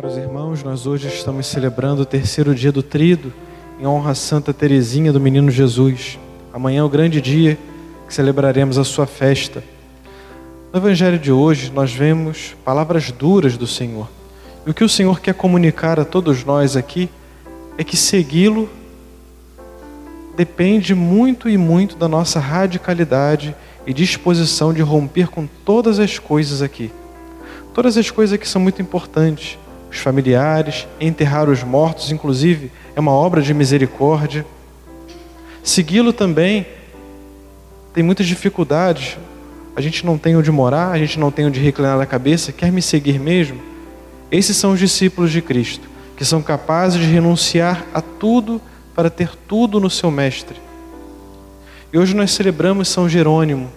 Caros irmãos, nós hoje estamos celebrando o terceiro dia do Trido, em honra a Santa Teresinha do Menino Jesus. Amanhã é o grande dia que celebraremos a sua festa. No Evangelho de hoje, nós vemos palavras duras do Senhor. E o que o Senhor quer comunicar a todos nós aqui é que segui-lo depende muito e muito da nossa radicalidade e disposição de romper com todas as coisas aqui. Todas as coisas aqui são muito importantes. Os familiares, enterrar os mortos, inclusive, é uma obra de misericórdia. Segui-lo também tem muitas dificuldades. A gente não tem onde morar, a gente não tem onde reclinar a cabeça. Quer me seguir mesmo? Esses são os discípulos de Cristo, que são capazes de renunciar a tudo para ter tudo no seu Mestre. E hoje nós celebramos São Jerônimo,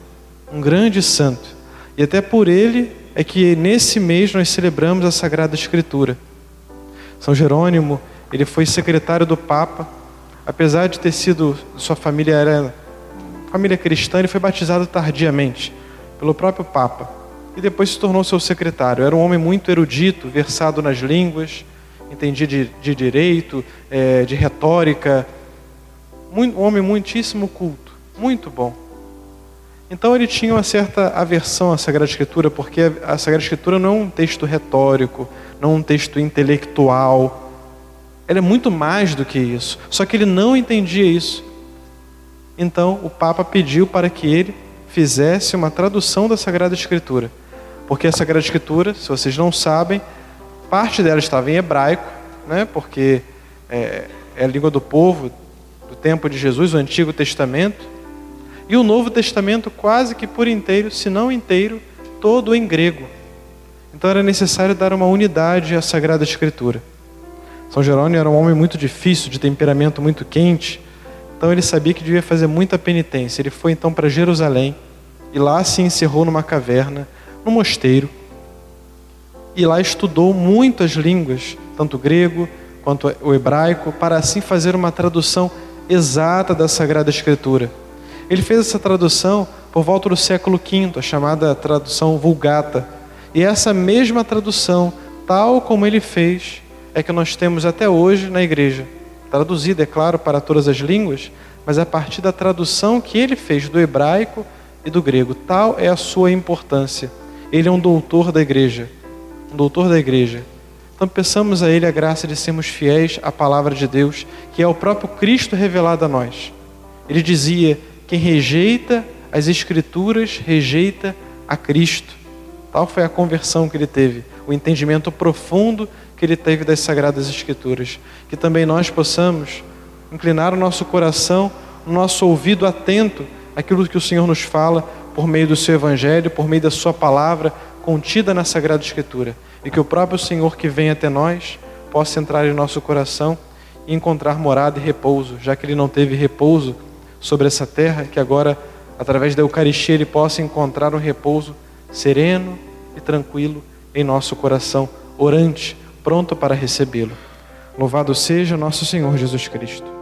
um grande santo. E até por ele é que nesse mês nós celebramos a Sagrada Escritura. São Jerônimo, ele foi secretário do Papa, apesar de ter sido, sua família era família cristã, ele foi batizado tardiamente pelo próprio Papa e depois se tornou seu secretário. Era um homem muito erudito, versado nas línguas, entendia de, de direito, é, de retórica, um homem muitíssimo culto, muito bom. Então ele tinha uma certa aversão à Sagrada Escritura, porque a Sagrada Escritura não é um texto retórico, não é um texto intelectual. Ela é muito mais do que isso. Só que ele não entendia isso. Então o Papa pediu para que ele fizesse uma tradução da Sagrada Escritura. Porque a Sagrada Escritura, se vocês não sabem, parte dela estava em hebraico, né? porque é, é a língua do povo do tempo de Jesus, o Antigo Testamento. E o Novo Testamento quase que por inteiro, se não inteiro, todo em grego. Então era necessário dar uma unidade à Sagrada Escritura. São Jerônimo era um homem muito difícil, de temperamento muito quente, então ele sabia que devia fazer muita penitência. Ele foi então para Jerusalém e lá se encerrou numa caverna, no mosteiro, e lá estudou muitas línguas, tanto o grego quanto o hebraico, para assim fazer uma tradução exata da Sagrada Escritura. Ele fez essa tradução por volta do século V, a chamada tradução Vulgata. E essa mesma tradução, tal como ele fez, é que nós temos até hoje na igreja. Traduzida, é claro, para todas as línguas, mas a partir da tradução que ele fez do hebraico e do grego. Tal é a sua importância. Ele é um doutor da igreja. Um doutor da igreja. Então peçamos a ele a graça de sermos fiéis à palavra de Deus, que é o próprio Cristo revelado a nós. Ele dizia: quem rejeita as Escrituras, rejeita a Cristo. Tal foi a conversão que ele teve, o entendimento profundo que ele teve das Sagradas Escrituras. Que também nós possamos inclinar o nosso coração, o nosso ouvido atento àquilo que o Senhor nos fala por meio do seu Evangelho, por meio da Sua palavra contida na Sagrada Escritura. E que o próprio Senhor que vem até nós possa entrar em nosso coração e encontrar morada e repouso, já que ele não teve repouso sobre essa terra, que agora, através da Eucaristia, ele possa encontrar um repouso sereno e tranquilo em nosso coração, orante, pronto para recebê-lo. Louvado seja nosso Senhor Jesus Cristo.